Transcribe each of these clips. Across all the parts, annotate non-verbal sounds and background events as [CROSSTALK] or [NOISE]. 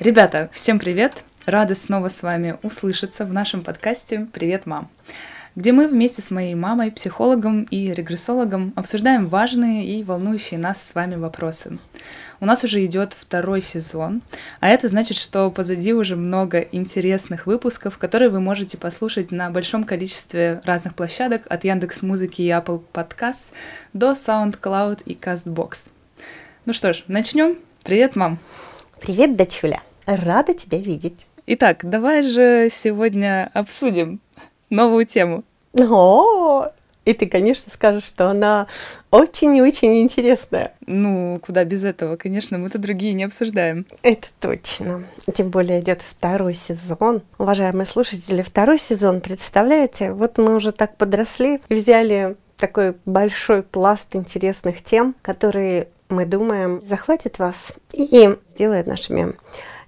Ребята, всем привет! Рада снова с вами услышаться в нашем подкасте «Привет, мам!», где мы вместе с моей мамой, психологом и регрессологом обсуждаем важные и волнующие нас с вами вопросы. У нас уже идет второй сезон, а это значит, что позади уже много интересных выпусков, которые вы можете послушать на большом количестве разных площадок от Яндекс Музыки и Apple Podcast до SoundCloud и CastBox. Ну что ж, начнем. Привет, мам. Привет, дочуля. Рада тебя видеть. Итак, давай же сегодня обсудим новую тему. О, и ты, конечно, скажешь, что она очень и очень интересная. Ну, куда без этого, конечно, мы-то другие не обсуждаем. Это точно. Тем более идет второй сезон. Уважаемые слушатели, второй сезон, представляете, вот мы уже так подросли, взяли такой большой пласт интересных тем, которые мы думаем захватит вас и сделает нашими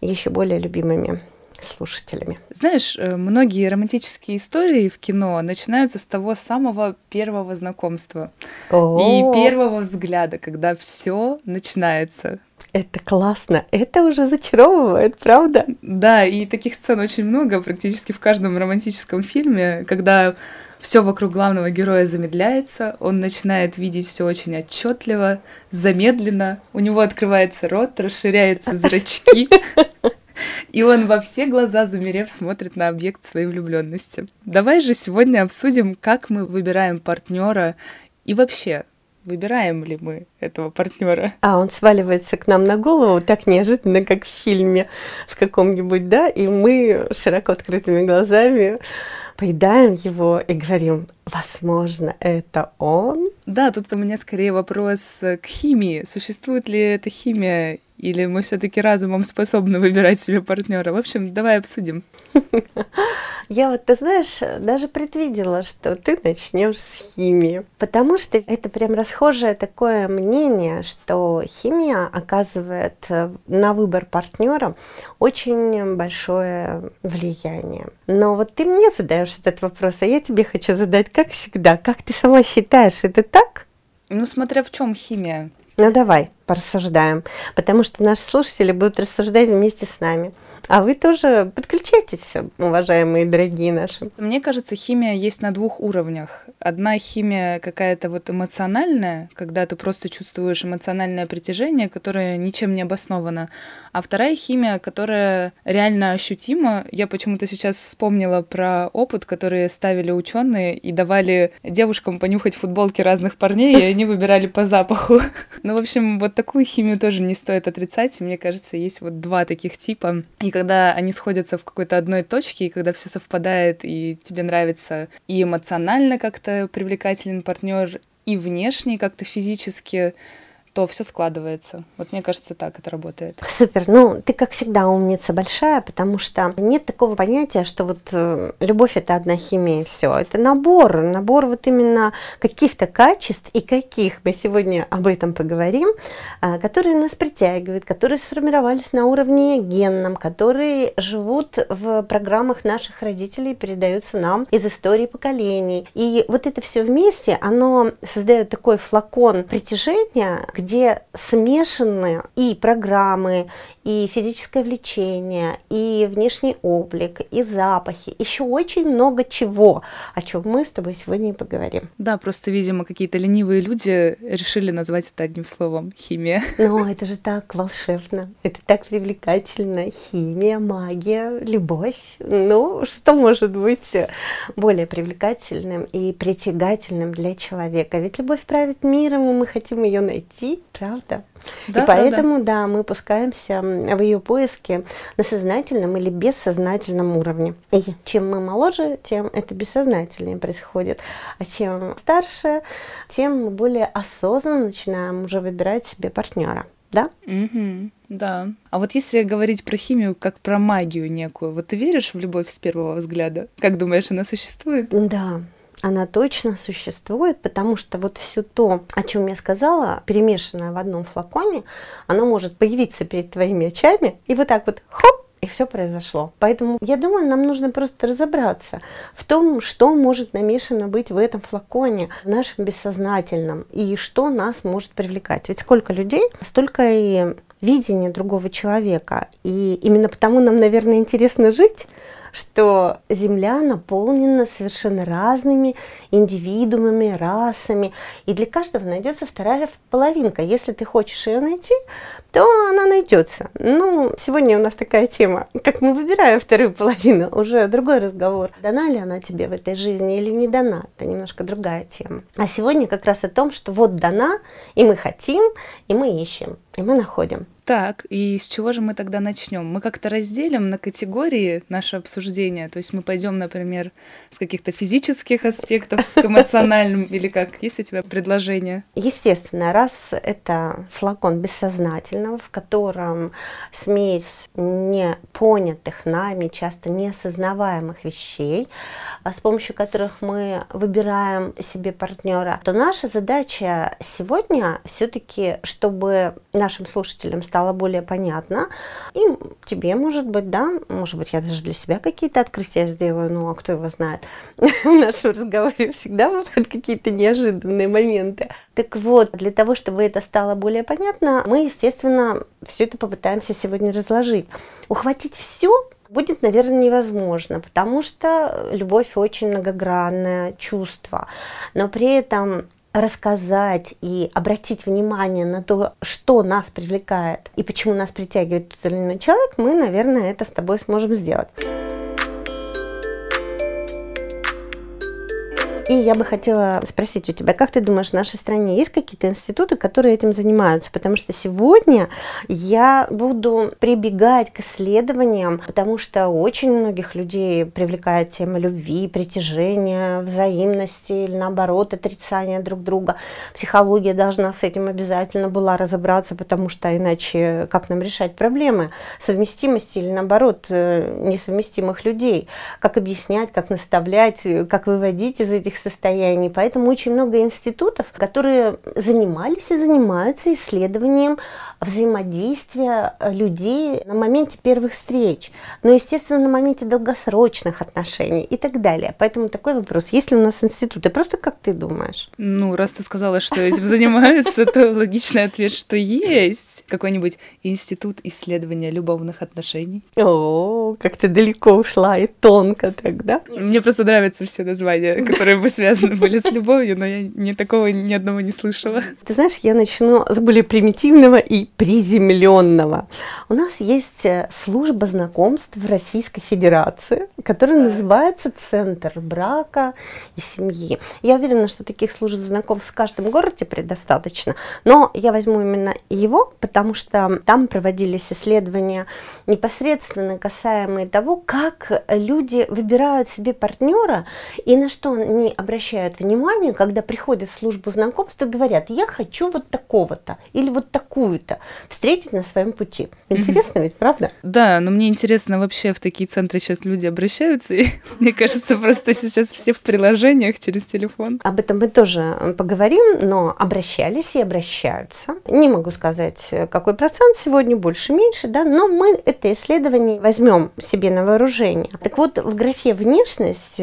еще более любимыми слушателями. Знаешь, э, многие романтические истории в кино начинаются с того самого первого знакомства О-о-о. и первого взгляда, когда все начинается. Это классно, это уже зачаровывает, правда? Да, и таких сцен очень много, практически в каждом романтическом фильме, когда все вокруг главного героя замедляется, он начинает видеть все очень отчетливо, замедленно, у него открывается рот, расширяются зрачки, и он во все глаза, замерев, смотрит на объект своей влюбленности. Давай же сегодня обсудим, как мы выбираем партнера и вообще, выбираем ли мы этого партнера. А он сваливается к нам на голову так неожиданно, как в фильме в каком-нибудь, да, и мы широко открытыми глазами поедаем его и говорим, возможно, это он. Да, тут у меня скорее вопрос к химии. Существует ли эта химия или мы все-таки разумом способны выбирать себе партнера? В общем, давай обсудим. [LAUGHS] Я вот, ты знаешь, даже предвидела, что ты начнешь с химии, потому что это прям расхожее такое мнение, что химия оказывает э, на выбор партнера очень большое влияние. Но вот ты мне задаешь этот вопрос, а я тебе хочу задать, как всегда, как ты сама считаешь, это так? Ну, смотря в чем химия. Ну давай порассуждаем, потому что наши слушатели будут рассуждать вместе с нами. А вы тоже подключайтесь, уважаемые дорогие наши. Мне кажется, химия есть на двух уровнях. Одна химия какая-то вот эмоциональная, когда ты просто чувствуешь эмоциональное притяжение, которое ничем не обосновано. А вторая химия, которая реально ощутима. Я почему-то сейчас вспомнила про опыт, который ставили ученые и давали девушкам понюхать футболки разных парней, и они выбирали по запаху. [LAUGHS] Ну, в общем, вот такую химию тоже не стоит отрицать. Мне кажется, есть вот два таких типа. И когда они сходятся в какой-то одной точке, и когда все совпадает, и тебе нравится и эмоционально как-то привлекателен партнер, и внешне как-то физически, то все складывается. Вот мне кажется, так это работает. Супер. Ну, ты, как всегда, умница большая, потому что нет такого понятия, что вот э, любовь это одна химия, все. Это набор, набор вот именно каких-то качеств и каких, мы сегодня об этом поговорим, э, которые нас притягивают, которые сформировались на уровне генном, которые живут в программах наших родителей, передаются нам из истории поколений. И вот это все вместе, оно создает такой флакон притяжения, где смешаны и программы, и физическое влечение, и внешний облик, и запахи, еще очень много чего, о чем мы с тобой сегодня и поговорим. Да, просто, видимо, какие-то ленивые люди решили назвать это одним словом — химия. Но это же так волшебно, это так привлекательно. Химия, магия, любовь. Ну, что может быть более привлекательным и притягательным для человека? Ведь любовь правит миром, и мы хотим ее найти, правда? Да, и поэтому, да, да, мы пускаемся в ее поиски на сознательном или бессознательном уровне. И чем мы моложе, тем это бессознательнее происходит. А чем старше, тем мы более осознанно начинаем уже выбирать себе партнера. Да? Угу, да. А вот если говорить про химию как про магию некую, вот ты веришь в любовь с первого взгляда? Как думаешь, она существует? Да, она точно существует, потому что вот все то, о чем я сказала, перемешанное в одном флаконе, оно может появиться перед твоими очами и вот так вот хоп, и все произошло. Поэтому я думаю, нам нужно просто разобраться в том, что может намешано быть в этом флаконе, в нашем бессознательном, и что нас может привлекать. Ведь сколько людей, столько и видение другого человека. И именно потому нам, наверное, интересно жить, что Земля наполнена совершенно разными индивидуумами, расами, и для каждого найдется вторая половинка. Если ты хочешь ее найти, то она найдется. Ну, сегодня у нас такая тема, как мы выбираем вторую половину, [LAUGHS] уже другой разговор. Дана ли она тебе в этой жизни или не дана, это немножко другая тема. А сегодня как раз о том, что вот дана, и мы хотим, и мы ищем, и мы находим. Так, и с чего же мы тогда начнем? Мы как-то разделим на категории наше обсуждение. То есть мы пойдем, например, с каких-то физических аспектов к эмоциональным или как? Есть у тебя предложение? Естественно, раз это флакон бессознательного, в котором смесь непонятых нами, часто неосознаваемых вещей, а с помощью которых мы выбираем себе партнера, то наша задача сегодня все-таки, чтобы нашим слушателям стало более понятно. И тебе, может быть, да, может быть, я даже для себя какие-то открытия сделаю, ну, а кто его знает. [LAUGHS] В нашем разговоре всегда бывают какие-то неожиданные моменты. Так вот, для того, чтобы это стало более понятно, мы, естественно, все это попытаемся сегодня разложить. Ухватить все будет, наверное, невозможно, потому что любовь очень многогранное чувство. Но при этом рассказать и обратить внимание на то, что нас привлекает и почему нас притягивает тот или иной человек, мы, наверное, это с тобой сможем сделать. И я бы хотела спросить у тебя, как ты думаешь, в нашей стране есть какие-то институты, которые этим занимаются? Потому что сегодня я буду прибегать к исследованиям, потому что очень многих людей привлекает тема любви, притяжения, взаимности или наоборот отрицания друг друга. Психология должна с этим обязательно была разобраться, потому что иначе как нам решать проблемы совместимости или наоборот э, несовместимых людей? Как объяснять, как наставлять, как выводить из этих состояний. Поэтому очень много институтов, которые занимались и занимаются исследованием взаимодействия людей на моменте первых встреч, но, естественно, на моменте долгосрочных отношений и так далее. Поэтому такой вопрос, есть ли у нас институты? Просто как ты думаешь? Ну, раз ты сказала, что этим занимаются, то логичный ответ, что есть какой-нибудь институт исследования любовных отношений. О, как ты далеко ушла и тонко тогда. Мне просто нравятся все названия, которые бы связаны были с любовью, но я ни такого ни одного не слышала. Ты знаешь, я начну с более примитивного и приземленного. У нас есть э, служба знакомств в Российской Федерации, которая называется Центр брака и семьи. Я уверена, что таких служб знакомств в каждом городе предостаточно, но я возьму именно его, потому что там проводились исследования непосредственно касаемые того, как люди выбирают себе партнера и на что они обращают внимание, когда приходят в службу знакомств и говорят, я хочу вот такого-то или вот такую-то встретить на своем пути. Интересно ведь, правда? Да, но мне интересно вообще в такие центры сейчас люди обращаются, и [LAUGHS] мне кажется, просто сейчас все в приложениях через телефон. Об этом мы тоже поговорим, но обращались и обращаются. Не могу сказать, какой процент сегодня, больше, меньше, да, но мы это исследование возьмем себе на вооружение. Так вот, в графе «внешность»,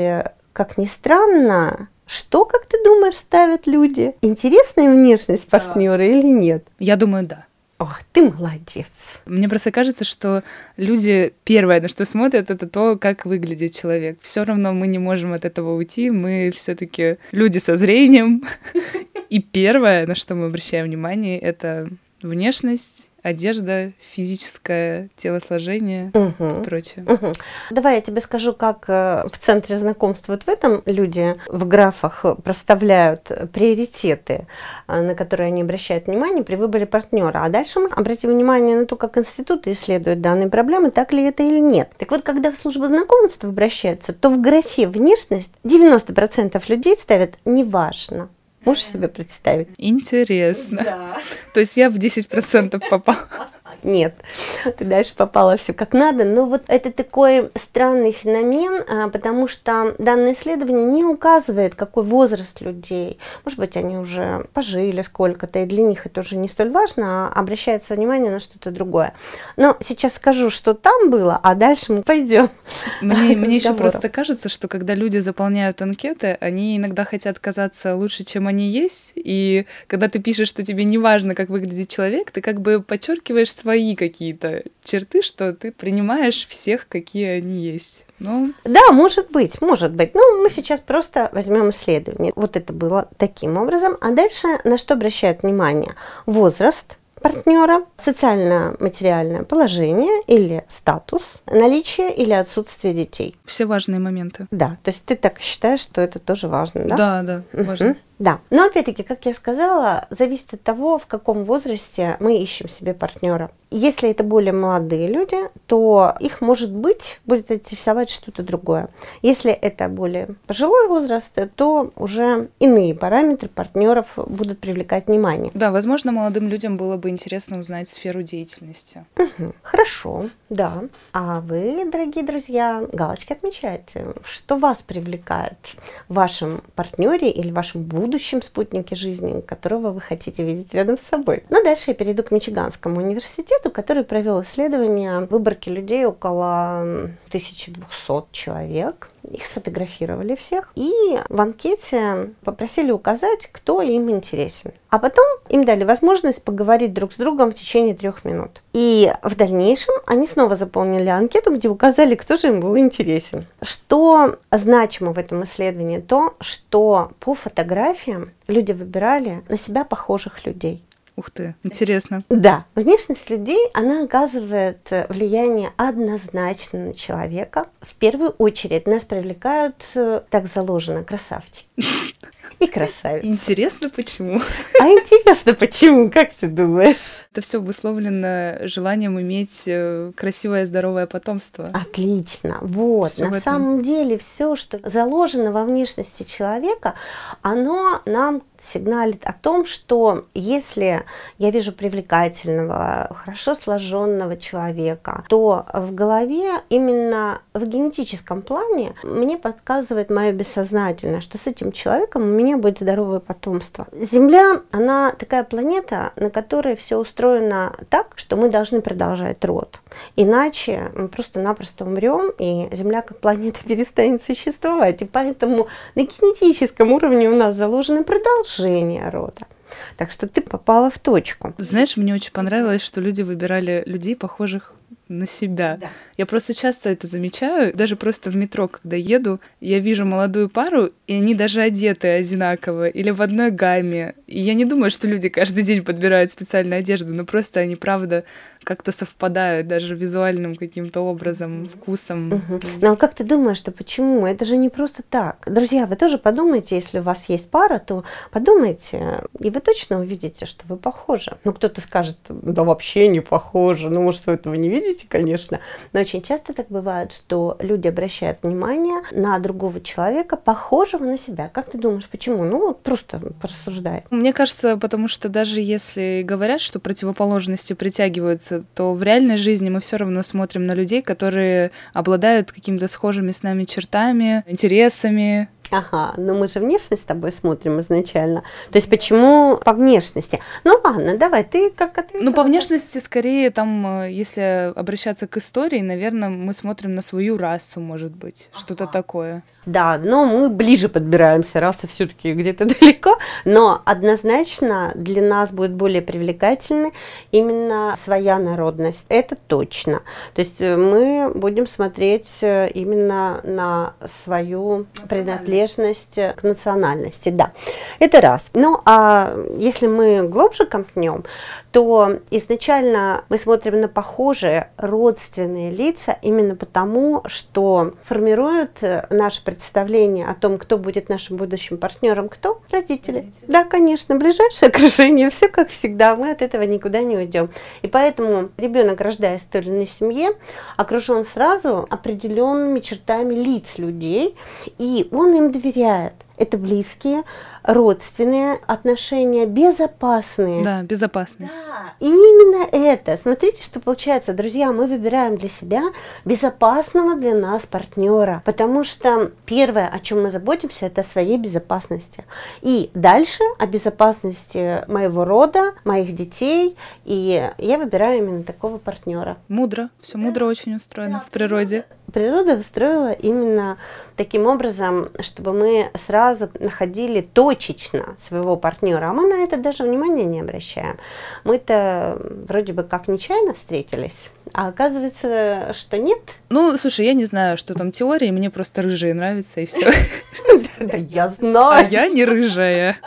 как ни странно, что, как ты думаешь, ставят люди? Интересная внешность партнера да. или нет? Я думаю, да. Ох, ты молодец. Мне просто кажется, что люди первое, на что смотрят, это то, как выглядит человек. Все равно мы не можем от этого уйти. Мы все-таки люди со зрением. [LAUGHS] И первое, на что мы обращаем внимание, это внешность одежда, физическое телосложение угу. и прочее. Угу. Давай я тебе скажу, как э, в центре знакомств вот в этом люди в графах проставляют приоритеты, э, на которые они обращают внимание при выборе партнера. А дальше мы обратим внимание на то, как институты исследуют данные проблемы, так ли это или нет. Так вот, когда в службу знакомств обращаются, то в графе внешность 90% людей ставят «неважно». Можешь себе представить? Интересно. Да. То есть я в 10% попала. Нет, ты дальше попала все как надо. Но вот это такой странный феномен, а, потому что данное исследование не указывает, какой возраст людей. Может быть, они уже пожили сколько-то, и для них это уже не столь важно, а обращается внимание на что-то другое. Но сейчас скажу, что там было, а дальше мы пойдем. Мне, [LAUGHS] мне еще просто кажется, что когда люди заполняют анкеты, они иногда хотят казаться лучше, чем они есть. И когда ты пишешь, что тебе не важно, как выглядит человек, ты как бы подчеркиваешь свою свои какие-то черты, что ты принимаешь всех, какие они есть. Ну, Да, может быть, может быть. Ну, мы сейчас просто возьмем исследование. Вот это было таким образом. А дальше на что обращают внимание? Возраст, партнера, социально-материальное положение или статус, наличие или отсутствие детей. все важные моменты. Да, то есть ты так считаешь, что это тоже важно, да? Да, да, важно. Да, но опять-таки, как я сказала, зависит от того, в каком возрасте мы ищем себе партнера. Если это более молодые люди, то их, может быть, будет интересовать что-то другое. Если это более пожилой возраст, то уже иные параметры партнеров будут привлекать внимание. Да, возможно, молодым людям было бы интересно узнать сферу деятельности. Мгм. Хорошо, да. А вы, дорогие друзья, галочки отмечаете, что вас привлекает в вашем партнере или вашем будущем спутнике жизни, которого вы хотите видеть рядом с собой. Ну, дальше я перейду к Мичиганскому университету, который провел исследование выборки людей около м, 1200 человек. Их сфотографировали всех и в анкете попросили указать, кто им интересен. А потом им дали возможность поговорить друг с другом в течение трех минут. И в дальнейшем они снова заполнили анкету, где указали, кто же им был интересен. Что значимо в этом исследовании? То, что по фотографиям люди выбирали на себя похожих людей. Ух ты, интересно. Да, внешность людей, она оказывает э, влияние однозначно на человека. В первую очередь нас привлекают, э, так заложено, красавчики [LAUGHS] и красавицы. Интересно, почему? А интересно, почему, как ты думаешь? Это все обусловлено желанием иметь э, красивое, здоровое потомство. Отлично. Вот. Всё На самом деле все, что заложено во внешности человека, оно нам сигналит о том, что если я вижу привлекательного, хорошо сложенного человека, то в голове именно в генетическом плане мне подсказывает мое бессознательное, что с этим человеком у меня будет здоровое потомство. Земля, она такая планета, на которой все устроено так, что мы должны продолжать род. Иначе мы просто-напросто умрем, и Земля как планета [LAUGHS] перестанет существовать. И поэтому на генетическом уровне у нас заложено продолжение рода. Так что ты попала в точку. Знаешь, мне очень понравилось, что люди выбирали людей, похожих на себя. Я просто часто это замечаю, даже просто в метро, когда еду, я вижу молодую пару, и они даже одеты одинаково или в одной гамме. И я не думаю, что люди каждый день подбирают специальную одежду, но просто они, правда, как-то совпадают даже визуальным каким-то образом, вкусом. Мгм. Ну а как ты думаешь, что почему? Это же не просто так. Друзья, вы тоже подумайте, если у вас есть пара, то подумайте, и вы точно увидите, что вы похожи. Ну кто-то скажет, да вообще не похожи, ну может вы этого не видите, конечно. Но очень часто так бывает, что люди обращают внимание на другого человека, похожего на себя. Как ты думаешь, почему? Ну вот просто порассуждай. Мне кажется, потому что даже если говорят, что противоположности притягиваются, то в реальной жизни мы все равно смотрим на людей, которые обладают какими-то схожими с нами чертами, интересами. Ага, но мы же внешность с тобой смотрим изначально. То есть почему по внешности? Ну ладно, давай, ты как ответила? Ну, по внешности, скорее, там, э, если обращаться к истории, наверное, мы смотрим на свою расу, может быть, что-то такое. Да, но мы ближе подбираемся, раса все-таки где-то [LAUGHS] далеко, но однозначно для нас будет более привлекательной именно своя народность, это точно. То есть э, мы будем смотреть э, именно на свою принадлежность э, к национальности, да, это раз. Ну, а если мы глубже копнем, то изначально мы смотрим на похожие родственные лица именно потому, что формируют э, наше представление о том, кто будет нашим будущим партнером, кто? Родители. Да, конечно, ближайшее окружение, все как всегда, мы от этого никуда не уйдем. И поэтому ребенок, рождаясь в той или иной семье, окружен сразу определенными чертами лиц людей, и он им доверяет. Это близкие, родственные отношения, безопасные. Да, безопасность. Да, и именно это. Смотрите, что получается, друзья, мы выбираем для себя безопасного для нас партнера, потому что первое, о чем мы заботимся, это о своей безопасности. И дальше о безопасности моего рода, моих детей, и я выбираю именно такого партнера. Мудро, все мудро очень устроено в природе. Природа устроила именно таким образом, чтобы мы сразу находили точечно своего партнера, а мы на это даже внимания не обращаем. Мы-то вроде бы как нечаянно встретились, а оказывается, что нет. Ну, слушай, я не знаю, что там теория, мне просто рыжие нравятся, и все. [LAUGHS] Да я знаю. А я не рыжая.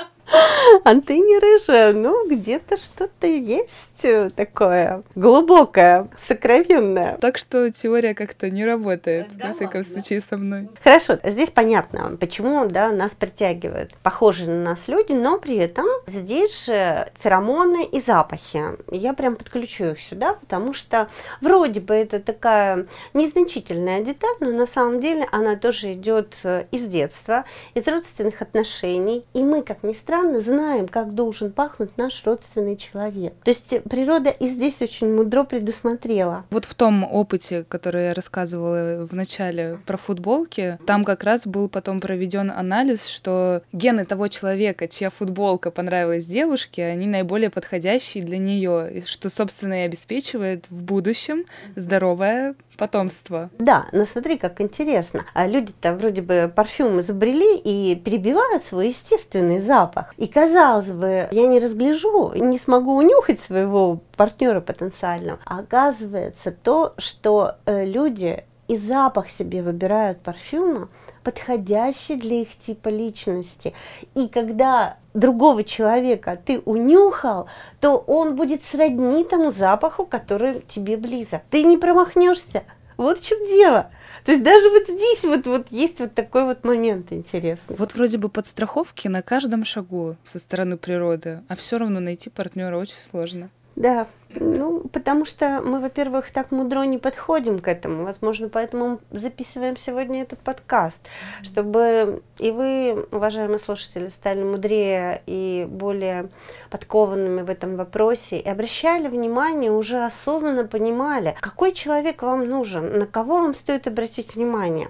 А ты не рыжая, ну где-то что-то есть э, такое глубокое, сокровенное. Так что теория как-то не работает, да, во всяком случае, со мной. Хорошо, здесь понятно, почему да, нас притягивают похожие на нас люди, но при этом здесь же феромоны и запахи. Я прям подключу их сюда, потому что вроде бы это такая незначительная деталь, но на самом деле она тоже идет э, из детства, из родственных отношений. И мы, как ни странно, странно, знаем, как должен пахнуть наш родственный человек. То есть природа и здесь очень мудро предусмотрела. Вот в том опыте, который я рассказывала в начале про футболки, там как раз был потом проведен анализ, что гены того человека, чья футболка понравилась девушке, они наиболее подходящие для нее, что, собственно, и обеспечивает в будущем здоровое потомство. Да, но смотри, как интересно. А люди-то вроде бы парфюм изобрели и перебивают свой естественный запах. И казалось бы, я не разгляжу, не смогу унюхать своего партнера потенциального. А оказывается то, что э, люди и запах себе выбирают парфюма, подходящий для их типа личности. И когда другого человека ты унюхал, то он будет сродни тому запаху, который тебе близок. Ты не промахнешься. Вот в чем дело. То есть даже вот здесь вот, вот есть вот такой вот момент интересный. Вот вроде бы подстраховки на каждом шагу со стороны природы, а все равно найти партнера очень сложно. Да, ну, потому что мы, во-первых, так мудро не подходим к этому. Возможно, поэтому записываем сегодня этот подкаст, чтобы и вы, уважаемые слушатели, стали мудрее и более подкованными в этом вопросе и обращали внимание, уже осознанно понимали, какой человек вам нужен, на кого вам стоит обратить внимание.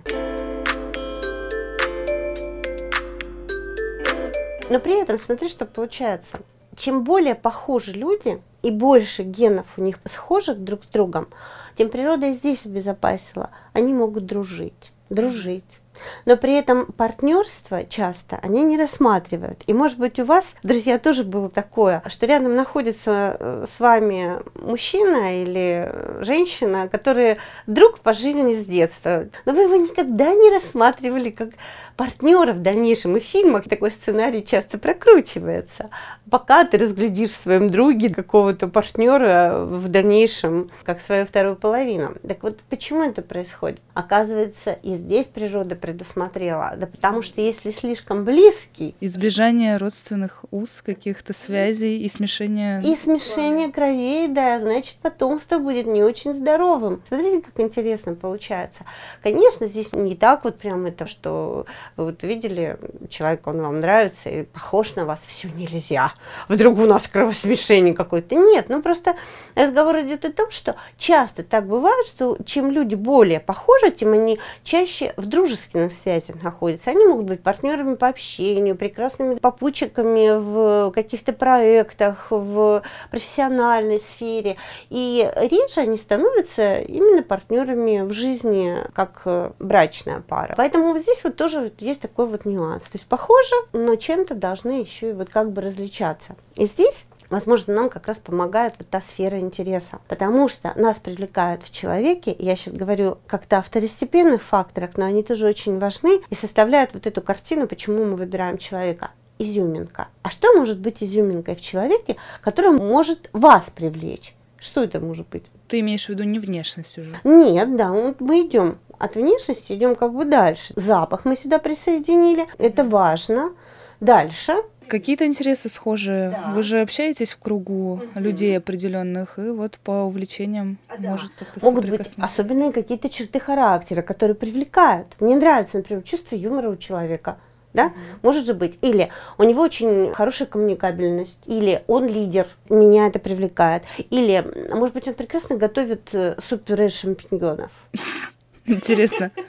Но при этом смотри, что получается. Чем более похожи люди, и больше генов у них схожих друг с другом, тем природа и здесь обезопасила. Они могут дружить, дружить. Но при этом партнерство часто они не рассматривают. И может быть у вас, друзья, тоже было такое, что рядом находится э, с вами мужчина или женщина, которые друг по жизни с детства. Но вы его никогда не рассматривали как партнера в дальнейшем. И в фильмах такой сценарий часто прокручивается. Пока ты разглядишь в своем друге какого-то партнера в дальнейшем, как свою вторую половину. Так вот, почему это происходит? Оказывается, и здесь природа предусмотрела. Да потому что если слишком близкий... Избежание родственных уз, каких-то связей и смешение... И смешение кровей, да, значит, потомство будет не очень здоровым. Смотрите, как интересно получается. Конечно, здесь не так вот прям это, что вы вот видели, человек, он вам нравится и похож на вас, все нельзя. Вдруг у нас кровосмешение какое-то. Нет, ну просто разговор идет о том, что часто так бывает, что чем люди более похожи, тем они чаще в дружественных связях находятся. Они могут быть партнерами по общению, прекрасными попутчиками в каких-то проектах, в профессиональной сфере. И реже они становятся именно партнерами в жизни, как брачная пара. Поэтому вот здесь вот тоже есть такой вот нюанс. То есть похоже, но чем-то должны еще и вот как бы различаться. И здесь возможно, нам как раз помогает вот та сфера интереса. Потому что нас привлекают в человеке, я сейчас говорю как-то о второстепенных факторах, но они тоже очень важны и составляют вот эту картину, почему мы выбираем человека. Изюминка. А что может быть изюминкой в человеке, который может вас привлечь? Что это может быть? Ты имеешь в виду не внешность уже? Нет, да, мы идем от внешности, идем как бы дальше. Запах мы сюда присоединили, это важно. Дальше Какие-то интересы схожие. Да. Вы же общаетесь в кругу угу. людей определенных, и вот по увлечениям а, да. может как-то Могут быть особенные какие-то черты характера, которые привлекают. Мне нравится, например, чувство юмора у человека. Да? Угу. Может же быть. Или у него очень хорошая коммуникабельность, или он лидер, меня это привлекает. Или, может быть, он прекрасно готовит э, суп-пюре шампиньонов. Интересно. [LAUGHS]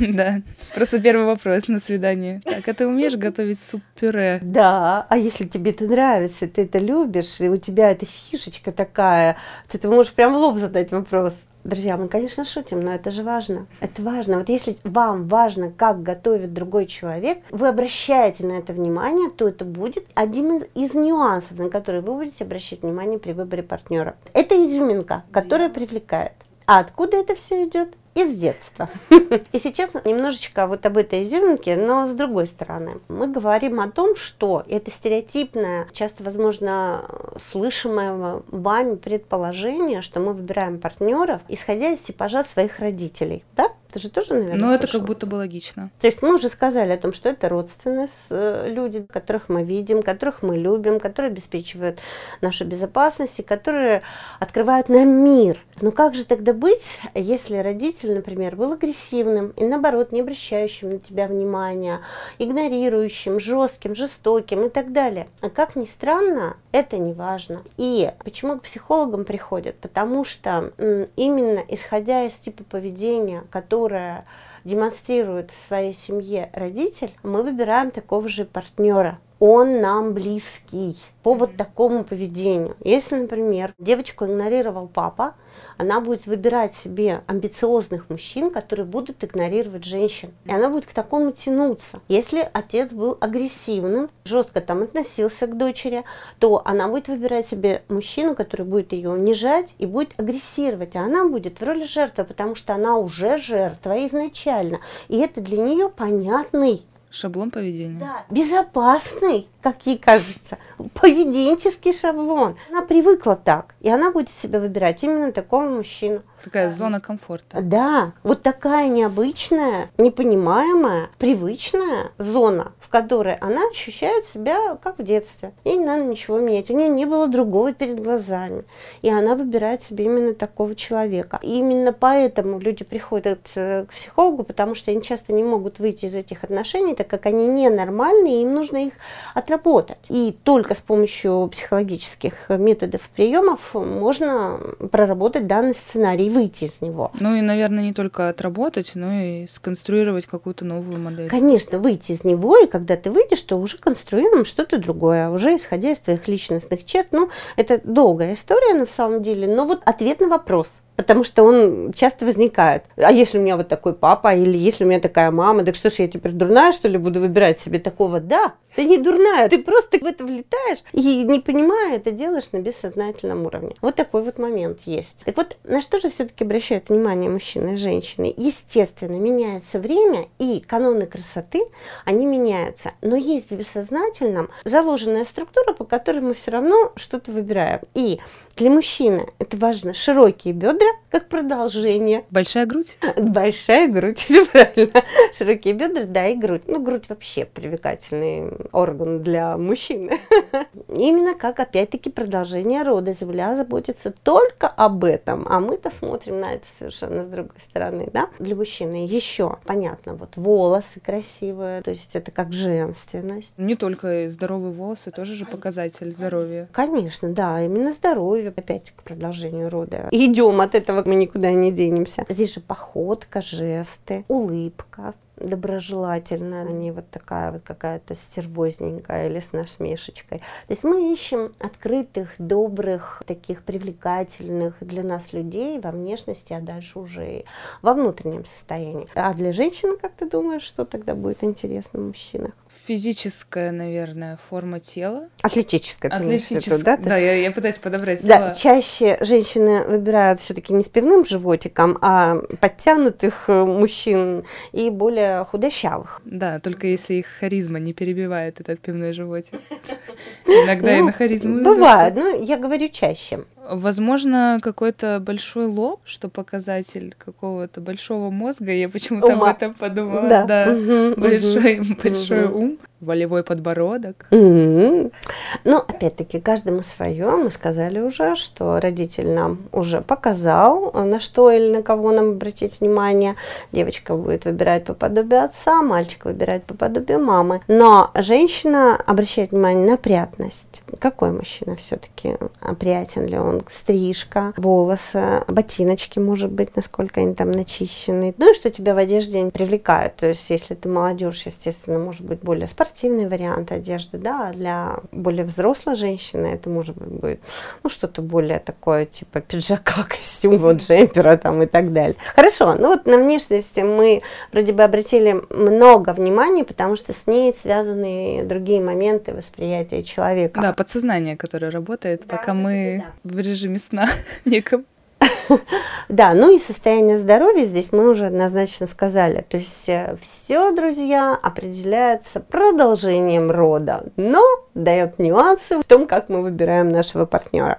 Да. Просто первый вопрос на свидание. Так, а ты умеешь готовить суп-пюре? Да. А если тебе это нравится, ты это любишь, и у тебя эта фишечка такая, ты, ты можешь прям в лоб задать вопрос. Друзья, мы, конечно, шутим, но это же важно. Это важно. Вот если вам важно, как готовит другой человек, вы обращаете на это внимание, то это будет один из нюансов, на которые вы будете обращать внимание при выборе партнера. Это изюминка, которая привлекает. А откуда это все идет? Из детства. [LAUGHS] И сейчас немножечко вот об этой изюминке, но с другой стороны. Мы говорим о том, что это стереотипное, часто, возможно, слышимое вами предположение, что мы выбираем партнеров, исходя из типажа своих родителей. Да? Это же тоже, наверное, Ну, это как будто бы логично. То есть мы уже сказали о том, что это родственные э, люди, которых мы видим, которых мы любим, которые обеспечивают нашу безопасность и которые открывают нам мир. Но как же тогда быть, если родитель, например, был агрессивным и, наоборот, не обращающим на тебя внимания, игнорирующим, жестким, жестоким и так далее? А как ни странно, это не важно. И почему к психологам приходят? Потому что именно исходя из типа поведения, который которое демонстрирует своей семье родитель, мы выбираем такого же партнера. Он нам близкий по вот такому поведению. Если, например, девочку игнорировал папа, она будет выбирать себе амбициозных мужчин, которые будут игнорировать женщин. И она будет к такому тянуться. Если отец был агрессивным, жестко там относился к дочери, то она будет выбирать себе мужчину, который будет ее унижать и будет агрессировать. А она будет в роли жертвы, потому что она уже жертва изначально. И это для нее понятный Шаблон поведения. Да, безопасный, как ей кажется, поведенческий шаблон. Она привыкла так, и она будет себе выбирать именно такого мужчину. Такая зона комфорта. Да, вот такая необычная, непонимаемая, привычная зона, которой она ощущает себя как в детстве. Ей не надо ничего менять. У нее не было другого перед глазами. И она выбирает себе именно такого человека. И именно поэтому люди приходят э, к психологу, потому что они часто не могут выйти из этих отношений, так как они ненормальные, и им нужно их отработать. И только с помощью психологических методов приемов можно проработать данный сценарий выйти из него. Ну и, наверное, не только отработать, но и сконструировать какую-то новую модель. Конечно, выйти из него, и когда ты выйдешь, то уже конструируем что-то другое, уже исходя из твоих личностных черт. Ну, это долгая история на самом деле, но вот ответ на вопрос – потому что он часто возникает. А если у меня вот такой папа, или если у меня такая мама, так что ж я теперь дурная, что ли, буду выбирать себе такого? Да, ты не дурная, ты просто в это влетаешь и не понимая, это делаешь на бессознательном уровне. Вот такой вот момент есть. Так вот, на что же все-таки обращают внимание мужчины и женщины? Естественно, меняется время, и каноны красоты, они меняются. Но есть в бессознательном заложенная структура, по которой мы все равно что-то выбираем. И для мужчины это важно широкие бедра, как продолжение. Большая грудь? Большая грудь, [LAUGHS] все правильно. Широкие бедра, да, и грудь. Ну, грудь вообще привлекательный орган для мужчины. [LAUGHS] Именно как, опять-таки, продолжение рода. Земля заботится только об этом, а мы-то смотрим на это совершенно с другой стороны, да. Для мужчины еще, понятно, вот волосы красивые, то есть это как женственность. Не только здоровые волосы, тоже же показатель здоровья. Конечно, да, именно здоровье опять к продолжению рода. идем от этого, мы никуда не денемся. Здесь же походка, жесты, улыбка, доброжелательная, а не вот такая вот какая-то стервозненькая или с насмешечкой. То есть мы ищем открытых, добрых, таких привлекательных для нас людей во внешности, а дальше уже и во внутреннем состоянии. А для женщины, как ты думаешь, что тогда будет интересно в мужчинах? Физическая, наверное, форма тела. Атлетическая, Атлетическая, да? Да, я, я пытаюсь подобрать слова. Да, чаще женщины выбирают все-таки не с пивным животиком, а подтянутых э, мужчин и более худощавых. Да, только если их харизма не перебивает этот пивной животик. [LAUGHS] Иногда и ну, на харизму. Бывает, но я говорю чаще. Возможно, какой-то большой лоб, что показатель какого-то большого мозга. Я почему-то об этом подумала. Да, да. Угу, большой, угу, большой угу. ум волевой подбородок. Mm-hmm. Ну, опять-таки, каждому свое. Мы сказали уже, что родитель нам уже показал, на что или на кого нам обратить внимание. Девочка будет выбирать по подобию отца, мальчик выбирать по подобию мамы. Но женщина обращает внимание на опрятность. Какой мужчина все-таки? Опрятен ли он? Стрижка, волосы, ботиночки, может быть, насколько они там начищены. Ну и что тебя в одежде привлекает. То есть, если ты молодежь, естественно, может быть более спортивный спортивный вариант одежды, да, а для более взрослой женщины это может быть будет, ну, что-то более такое, типа пиджака, [LAUGHS] костюма, джемпера там и так далее. Хорошо, ну вот на внешности мы вроде бы обратили много внимания, потому что с ней связаны другие моменты восприятия человека. Да, подсознание, которое работает, да, пока мы да. в режиме сна [LAUGHS] неком. [LAUGHS] Да, ну и состояние здоровья здесь мы уже однозначно сказали. То есть э, все, друзья, определяется продолжением рода, но дает нюансы в том, как мы выбираем нашего партнера.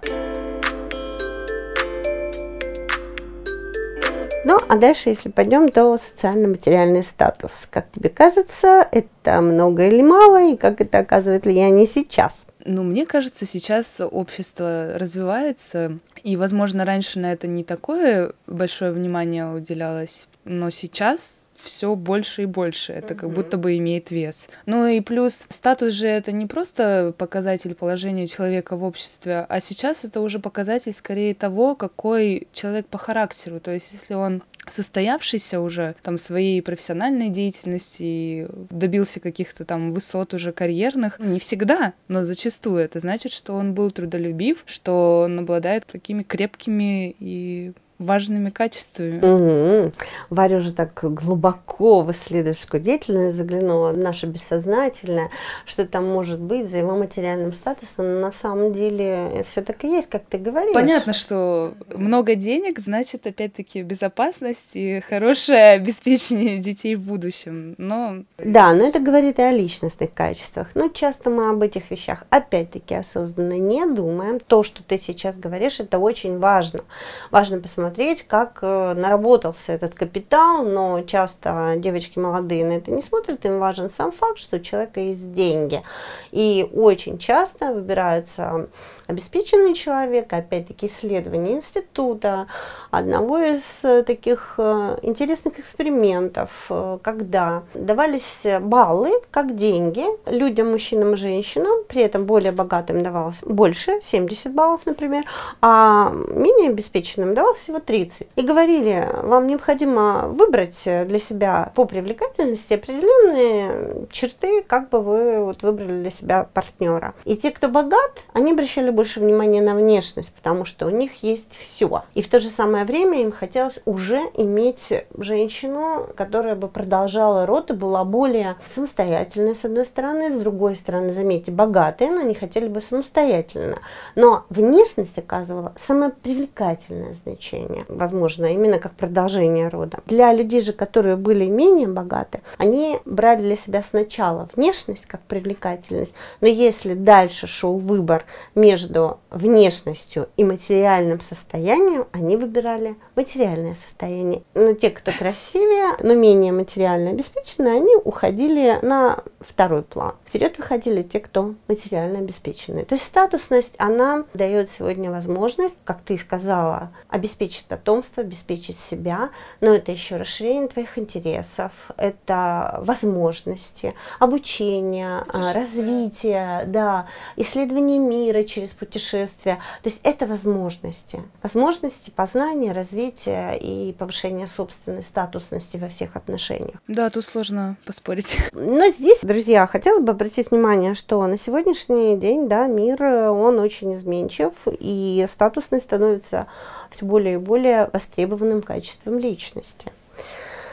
Ну, а дальше, если пойдем, то социально-материальный статус. Как тебе кажется, это много или мало, и как это оказывает влияние сейчас? Ну, мне кажется, сейчас общество развивается, и, возможно, раньше на это не такое большое внимание уделялось, но сейчас все больше и больше. Это как будто бы имеет вес. Ну и плюс статус же это не просто показатель положения человека в обществе, а сейчас это уже показатель скорее того, какой человек по характеру. То есть если он состоявшийся уже там своей профессиональной деятельности и добился каких-то там высот уже карьерных. Не всегда, но зачастую это значит, что он был трудолюбив, что он обладает такими крепкими и важными качествами. Угу. Варя уже так глубоко в исследовательскую деятельность заглянула, наше бессознательное, что там может быть за его материальным статусом, но на самом деле все так и есть, как ты говоришь. Понятно, что много денег значит опять-таки безопасность и хорошее [LAUGHS] обеспечение детей в будущем, но... Да, но это говорит и о личностных качествах. Но часто мы об этих вещах опять-таки осознанно не думаем. То, что ты сейчас говоришь, это очень важно. Важно посмотреть посмотреть, как э, наработался этот капитал, но часто девочки молодые на это не смотрят, им важен сам факт, что у человека есть деньги. И очень часто выбираются обеспеченный человек, опять-таки исследование института, одного из э, таких э, интересных экспериментов, э, когда давались баллы, как деньги, людям, мужчинам и женщинам, при этом более богатым давалось больше, 70 баллов, например, а менее обеспеченным давалось всего 30. И говорили, вам необходимо выбрать для себя по привлекательности определенные черты, как бы вы вот выбрали для себя партнера. И те, кто богат, они обращали больше внимания на внешность, потому что у них есть все. И в то же самое время им хотелось уже иметь женщину, которая бы продолжала род и была более самостоятельной, с одной стороны, с другой стороны, заметьте, богатые, но они хотели бы самостоятельно. Но внешность оказывала самое привлекательное значение, возможно, именно как продолжение рода. Для людей же, которые были менее богаты, они брали для себя сначала внешность как привлекательность, но если дальше шел выбор между между внешностью и материальным состоянием, они выбирали материальное состояние. Но те, кто красивее, но менее материально обеспечены, они уходили на второй план. Вперед выходили те, кто материально обеспечены. То есть статусность, она дает сегодня возможность, как ты сказала, обеспечить потомство, обеспечить себя, но это еще расширение твоих интересов, это возможности, обучение, развитие, да, исследование мира через путешествия. То есть это возможности. Возможности познания, развития и повышения собственной статусности во всех отношениях. Да, тут сложно поспорить. Но здесь, друзья, хотелось бы обратить внимание, что на сегодняшний день, да, мир, он очень изменчив, и статусность становится все более и более востребованным качеством личности.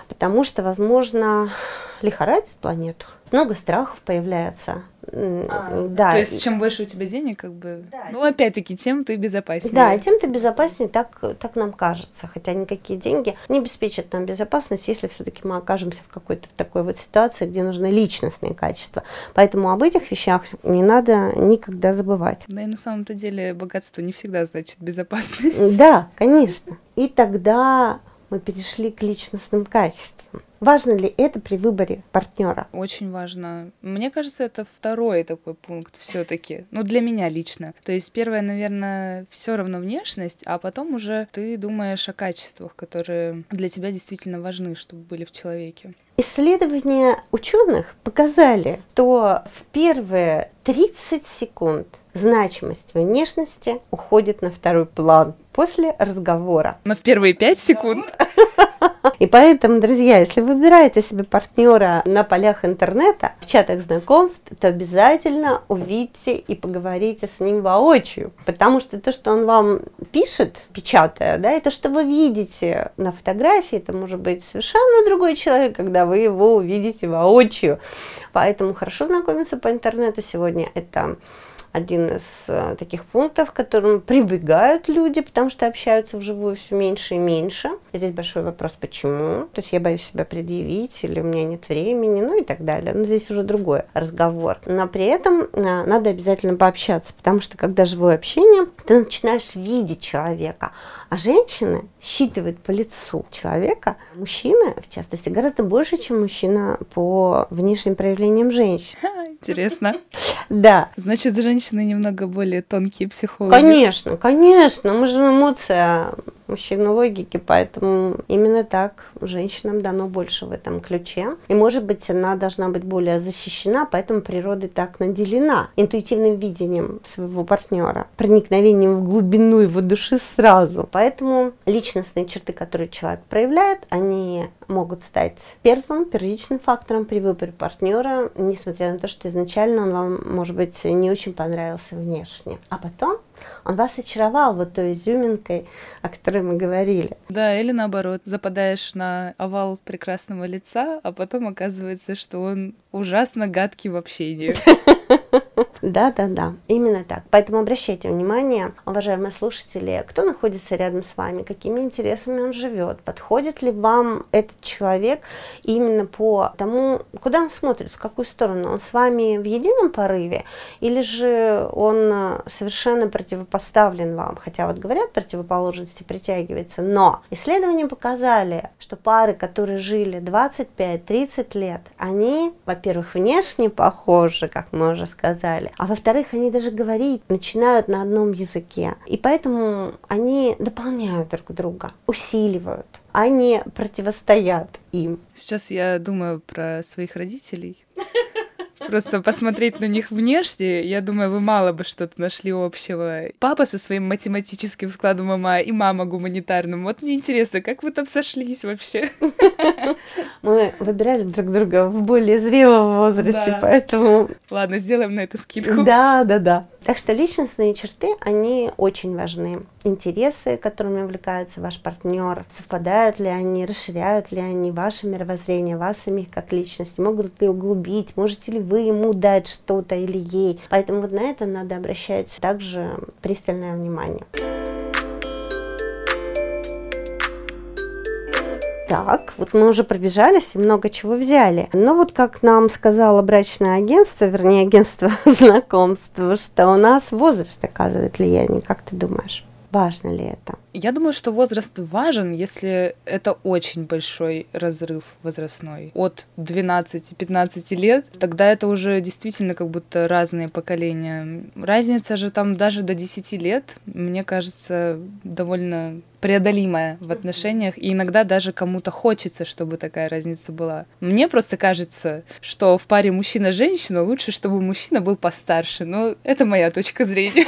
Потому что, возможно, лихорадит планету. Много страхов появляется, а, да. То есть, чем больше у тебя денег, как бы, да, ну, тем... опять-таки, тем ты безопаснее. Да, тем ты безопаснее, так, так нам кажется. Хотя никакие деньги не обеспечат нам безопасность, если все-таки мы окажемся в какой-то такой вот ситуации, где нужны личностные качества. Поэтому об этих вещах не надо никогда забывать. Да и на самом-то деле богатство не всегда значит безопасность. Да, конечно. И тогда мы перешли к личностным качествам. Важно ли это при выборе партнера? Очень важно. Мне кажется, это второй такой пункт все-таки. Ну, для меня лично. То есть первое, наверное, все равно внешность, а потом уже ты думаешь о качествах, которые для тебя действительно важны, чтобы были в человеке. Исследования ученых показали, что в первые 30 секунд значимость внешности уходит на второй план после разговора. Но в первые 5 секунд И поэтому, друзья, если вы выбираете себе партнера на полях интернета, в чатах знакомств, то обязательно увидите и поговорите с ним воочию. Потому что то, что он вам пишет, печатая, да, и то, что вы видите на фотографии, это может быть совершенно другой человек, когда вы его увидите воочию. Поэтому хорошо знакомиться по интернету сегодня это один из э, таких пунктов, к которым прибегают люди, потому что общаются вживую все меньше и меньше. Здесь большой вопрос, почему. То есть я боюсь себя предъявить, или у меня нет времени, ну и так далее. Но здесь уже другой разговор. Но при этом э, надо обязательно пообщаться, потому что когда живое общение, ты начинаешь видеть человека. А женщины считывают по лицу человека, мужчины, в частности, гораздо больше, чем мужчина по внешним проявлениям женщин. Интересно. Да. Значит, женщины немного более тонкие психологи. Конечно, конечно. Мы же эмоция мужчина логики, поэтому именно так женщинам дано больше в этом ключе. И, может быть, она должна быть более защищена, поэтому природа так наделена интуитивным видением своего партнера, проникновением в глубину его души сразу. Поэтому личностные черты, которые человек проявляет, они могут стать первым, первичным фактором при выборе партнера, несмотря на то, что изначально он вам, может быть, не очень понравился внешне. А потом он вас очаровал вот той изюминкой, о которой мы говорили. Да, или наоборот, западаешь на овал прекрасного лица, а потом оказывается, что он ужасно гадкий в общении. [LAUGHS] Да, да, да, именно так. Поэтому обращайте внимание, уважаемые слушатели, кто находится рядом с вами, какими интересами он живет, подходит ли вам этот человек именно по тому, куда он смотрит, в какую сторону. Он с вами в едином порыве или же он совершенно противопоставлен вам. Хотя вот говорят, противоположности притягиваются, но исследования показали, что пары, которые жили 25-30 лет, они, во-первых, внешне похожи, как мы уже сказали, а во-вторых, они даже говорить начинают на одном языке. И поэтому они дополняют друг друга, усиливают, а не противостоят им. Сейчас я думаю про своих родителей. Просто посмотреть на них внешне, я думаю, вы мало бы что-то нашли общего. Папа со своим математическим складом ума и мама гуманитарным. Вот мне интересно, как вы там сошлись вообще? Мы выбирали друг друга в более зрелом возрасте, да. поэтому... Ладно, сделаем на это скидку. Да, да, да. Так что личностные черты, они очень важны. Интересы, которыми увлекается ваш партнер, совпадают ли они, расширяют ли они ваше мировоззрение, вас самих как личности, могут ли углубить, можете ли вы ему дать что-то или ей. Поэтому вот на это надо обращать также пристальное внимание. Так, вот мы уже пробежались и много чего взяли. Но вот как нам сказала брачное агентство, вернее агентство [LAUGHS] знакомства, что у нас возраст оказывает влияние. Как ты думаешь? Важно ли это? Я думаю, что возраст важен, если это очень большой разрыв возрастной. От 12-15 лет, тогда это уже действительно как будто разные поколения. Разница же там даже до 10 лет, мне кажется, довольно преодолимая в отношениях, и иногда даже кому-то хочется, чтобы такая разница была. Мне просто кажется, что в паре мужчина-женщина лучше, чтобы мужчина был постарше, но это моя точка зрения.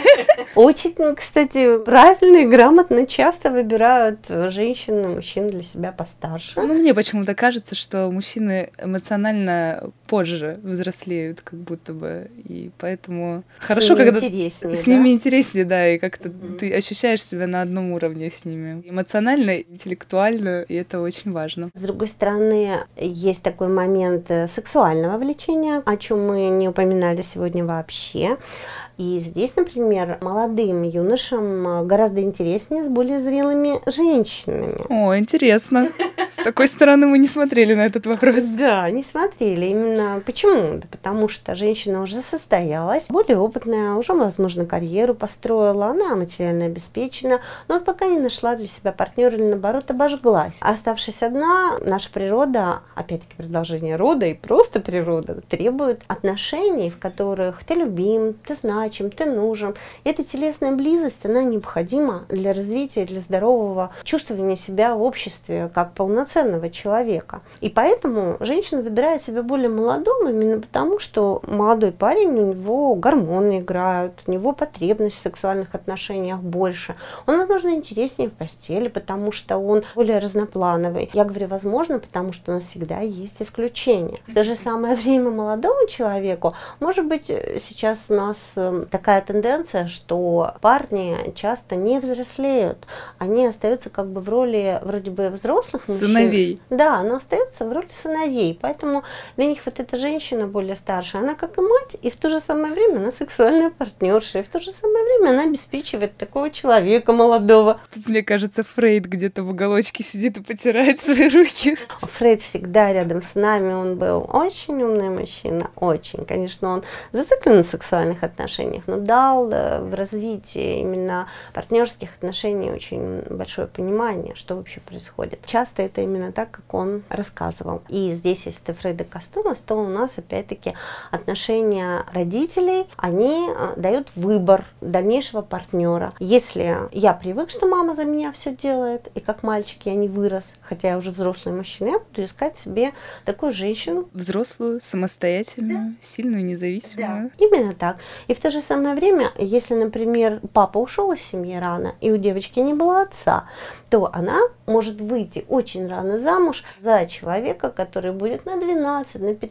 Очень, кстати, правильно и грамотно часто выбирают женщин и мужчин для себя постарше. Ну, мне почему-то кажется, что мужчины эмоционально позже взрослеют, как будто бы, и поэтому хорошо, когда с да? ними интереснее, да, и как-то mm-hmm. ты ощущаешь себя на одном уровне с ними, эмоционально, интеллектуально, и это очень важно. С другой стороны, есть такой момент э, сексуального влечения, о чем мы не упоминали сегодня вообще. И здесь, например, молодым юношам э, гораздо интереснее с более зрелыми женщинами. О, интересно. С такой стороны мы не смотрели на этот вопрос. Да, не смотрели. Именно почему? Да потому что женщина уже состоялась, более опытная, уже, возможно, карьеру построила, она материально обеспечена, но вот пока не нашла для себя партнера или, наоборот, обожглась. А оставшись одна, наша природа, опять-таки, продолжение рода и просто природа, требует отношений, в которых ты любим, ты значим, ты нужен. Эта телесная близость, она необходима для развития, для здорового чувствования себя в обществе, как полноценного человека. И поэтому женщина выбирает себя более молодым именно потому, что молодой парень, у него гормоны играют, у него потребность в сексуальных отношениях больше. Он, возможно, интереснее в постели, потому что он более разноплановый. Я говорю, возможно, потому что у нас всегда есть исключения. В то же самое время молодому человеку, может быть, сейчас у нас эм, такая тенденция, что парни часто не взрослеют, они остаются как бы в роли вроде бы взрослых мужчин. Сыновей. Да, но остаются в роли сыновей. Поэтому для них вот эта женщина более старшая, она как и мать, и в то же самое время она сексуальная партнерша, и в то же самое время она обеспечивает такого человека молодого. Тут, мне кажется, Фрейд где-то в уголочке сидит и потирает свои руки. Фрейд всегда рядом с нами, он был очень умный мужчина, очень. Конечно, он зациклен на сексуальных отношениях, но дал э, в развитии именно партнерских отношений очень большое понимание, что вообще происходит. Часто это именно так, как он рассказывал. И здесь, если ты Фрейда коснулась, то у нас опять-таки отношения родителей, они э, дают выбор дальнейшего партнера. Если я привык, что мама за меня все делает, и как мальчик я не вырос, хотя я уже взрослый мужчина, я буду искать себе такую женщину. Взрослую, самостоятельную, да. сильную, независимую. Да. Именно так. И в то же самое время, если, например, папа ушел из семьи рано, и у девочки не было отца, то она может выйти очень рано замуж за человека, который будет на 12, на 15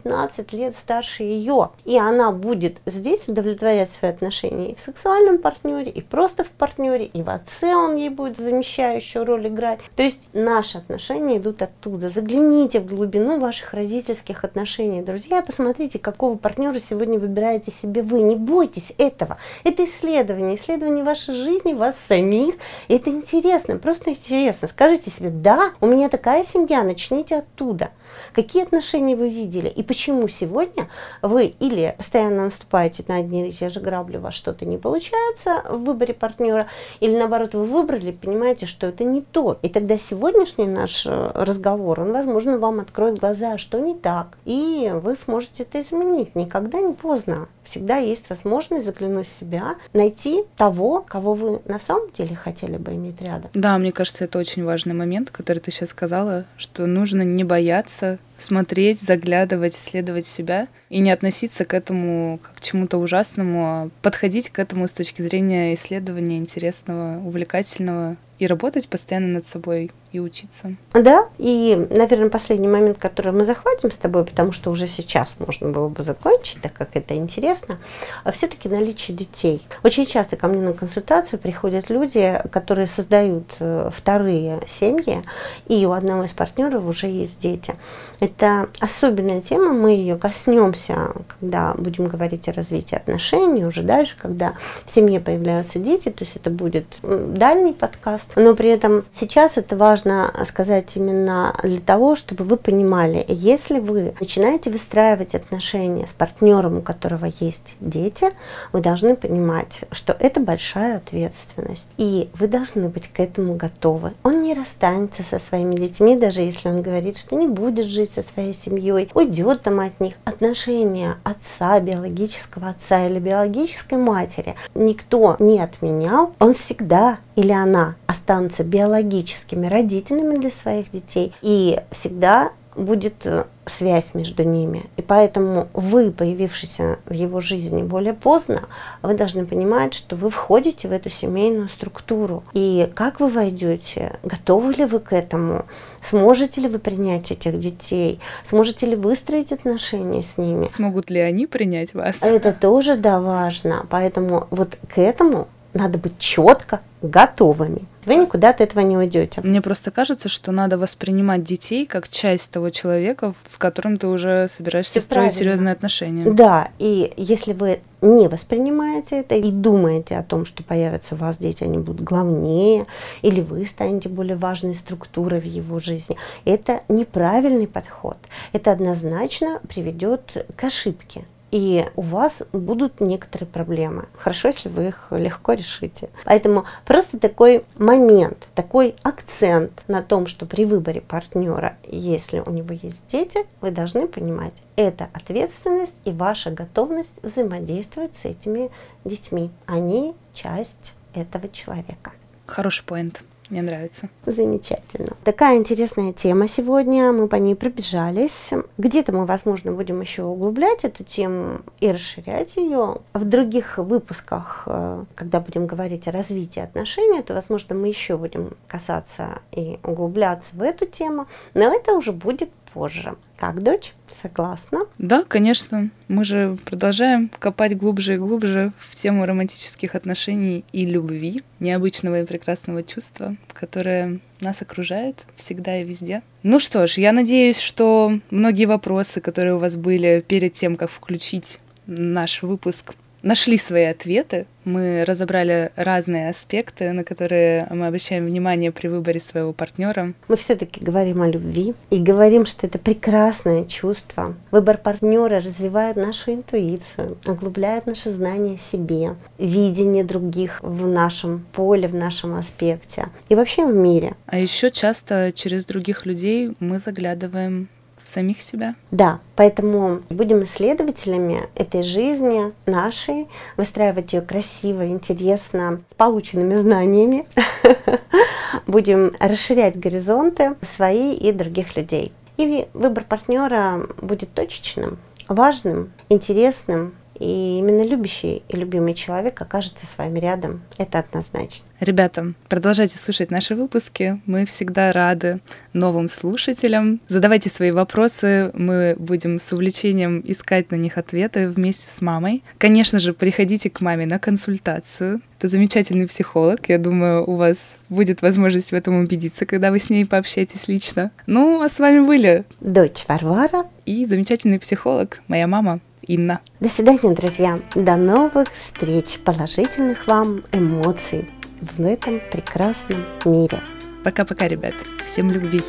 лет старше ее. И она будет здесь удовлетворять свои отношения и в сексуальном партнере, и просто в партнере, и в отце он ей будет замещающую роль играть. То есть наши отношения идут оттуда. Загляните в глубину ваших родительских отношений, друзья, посмотрите, какого партнера сегодня выбираете себе вы. Не бойтесь этого. Это исследование, исследование вашей жизни, вас самих. Это интересно, просто интересно. Скажите себе, да, у меня такая семья, начните оттуда. Какие отношения вы видели и почему сегодня вы или постоянно наступаете на одни и те же грабли, у вас что-то не получается в выборе партнера, или наоборот вы выбрали, понимаете, что это не то. И тогда сегодняшний наш э, разговор, он, возможно, вам откроет глаза, что не так, и вы сможете это изменить. Никогда не поздно. Всегда есть возможность заглянуть в себя, найти того, кого вы на самом деле хотели бы иметь рядом. Да, мне кажется, это очень важный момент, который ты сейчас сказала, что нужно не бояться смотреть, заглядывать, исследовать себя и не относиться к этому как к чему-то ужасному, а подходить к этому с точки зрения исследования интересного, увлекательного и работать постоянно над собой и учиться. Да, и, наверное, последний момент, который мы захватим с тобой, потому что уже сейчас можно было бы закончить, так как это интересно, а все-таки наличие детей. Очень часто ко мне на консультацию приходят люди, которые создают э, вторые семьи, и у одного из партнеров уже есть дети. Это особенная тема, мы ее коснемся, когда будем говорить о развитии отношений, уже дальше, когда в семье появляются дети, то есть это будет дальний подкаст, но при этом сейчас это важно сказать именно для того, чтобы вы понимали, если вы начинаете выстраивать отношения с партнером, у которого есть дети, вы должны понимать, что это большая ответственность. И вы должны быть к этому готовы. Он не расстанется со своими детьми, даже если он говорит, что не будет жить со своей семьей, уйдет там от них. Отношения отца, биологического отца или биологической матери никто не отменял. Он всегда или она останутся биологическими родителями для своих детей, и всегда будет э, связь между ними. И поэтому вы, появившийся в его жизни более поздно, вы должны понимать, что вы входите в эту семейную структуру. И как вы войдете, готовы ли вы к этому, сможете ли вы принять этих детей, сможете ли выстроить отношения с ними. Смогут ли они принять вас? Это тоже, да, важно. Поэтому вот к этому надо быть четко готовыми. Вы никуда от этого не уйдете. Мне просто кажется, что надо воспринимать детей как часть того человека, с которым ты уже собираешься Все строить правильно. серьезные отношения. Да, и если вы не воспринимаете это и думаете о том, что появятся у вас дети, они будут главнее, или вы станете более важной структурой в его жизни, это неправильный подход. Это однозначно приведет к ошибке и у вас будут некоторые проблемы. Хорошо, если вы их легко решите. Поэтому просто такой момент, такой акцент на том, что при выборе партнера, если у него есть дети, вы должны понимать, это ответственность и ваша готовность взаимодействовать с этими детьми. Они часть этого человека. Хороший поинт. Мне нравится. Замечательно. Такая интересная тема сегодня. Мы по ней пробежались. Где-то мы, возможно, будем еще углублять эту тему и расширять ее. В других выпусках, э, когда будем говорить о развитии отношений, то, возможно, мы еще будем касаться и углубляться в эту тему. Но это уже будет позже. Как, дочь? Согласна? Да, конечно. Мы же продолжаем копать глубже и глубже в тему романтических отношений и любви, необычного и прекрасного чувства, которое нас окружает всегда и везде. Ну что ж, я надеюсь, что многие вопросы, которые у вас были перед тем, как включить наш выпуск, нашли свои ответы. Мы разобрали разные аспекты, на которые мы обращаем внимание при выборе своего партнера. Мы все-таки говорим о любви и говорим, что это прекрасное чувство. Выбор партнера развивает нашу интуицию, оглубляет наше знание о себе, видение других в нашем поле, в нашем аспекте и вообще в мире. А еще часто через других людей мы заглядываем самих себя. Да, поэтому будем исследователями этой жизни нашей, выстраивать ее красиво, интересно, с полученными знаниями. [LAUGHS] Будем расширять горизонты свои и других людей. И выбор партнера будет точечным, важным, интересным, и именно любящий и любимый человек окажется с вами рядом. Это однозначно. Ребята, продолжайте слушать наши выпуски. Мы всегда рады новым слушателям. Задавайте свои вопросы. Мы будем с увлечением искать на них ответы вместе с мамой. Конечно же, приходите к маме на консультацию. Это замечательный психолог. Я думаю, у вас будет возможность в этом убедиться, когда вы с ней пообщаетесь лично. Ну, а с вами были дочь Варвара и замечательный психолог, моя мама. Инна. До свидания, друзья. До новых встреч. Положительных вам эмоций в этом прекрасном мире. Пока-пока, ребят. Всем любви.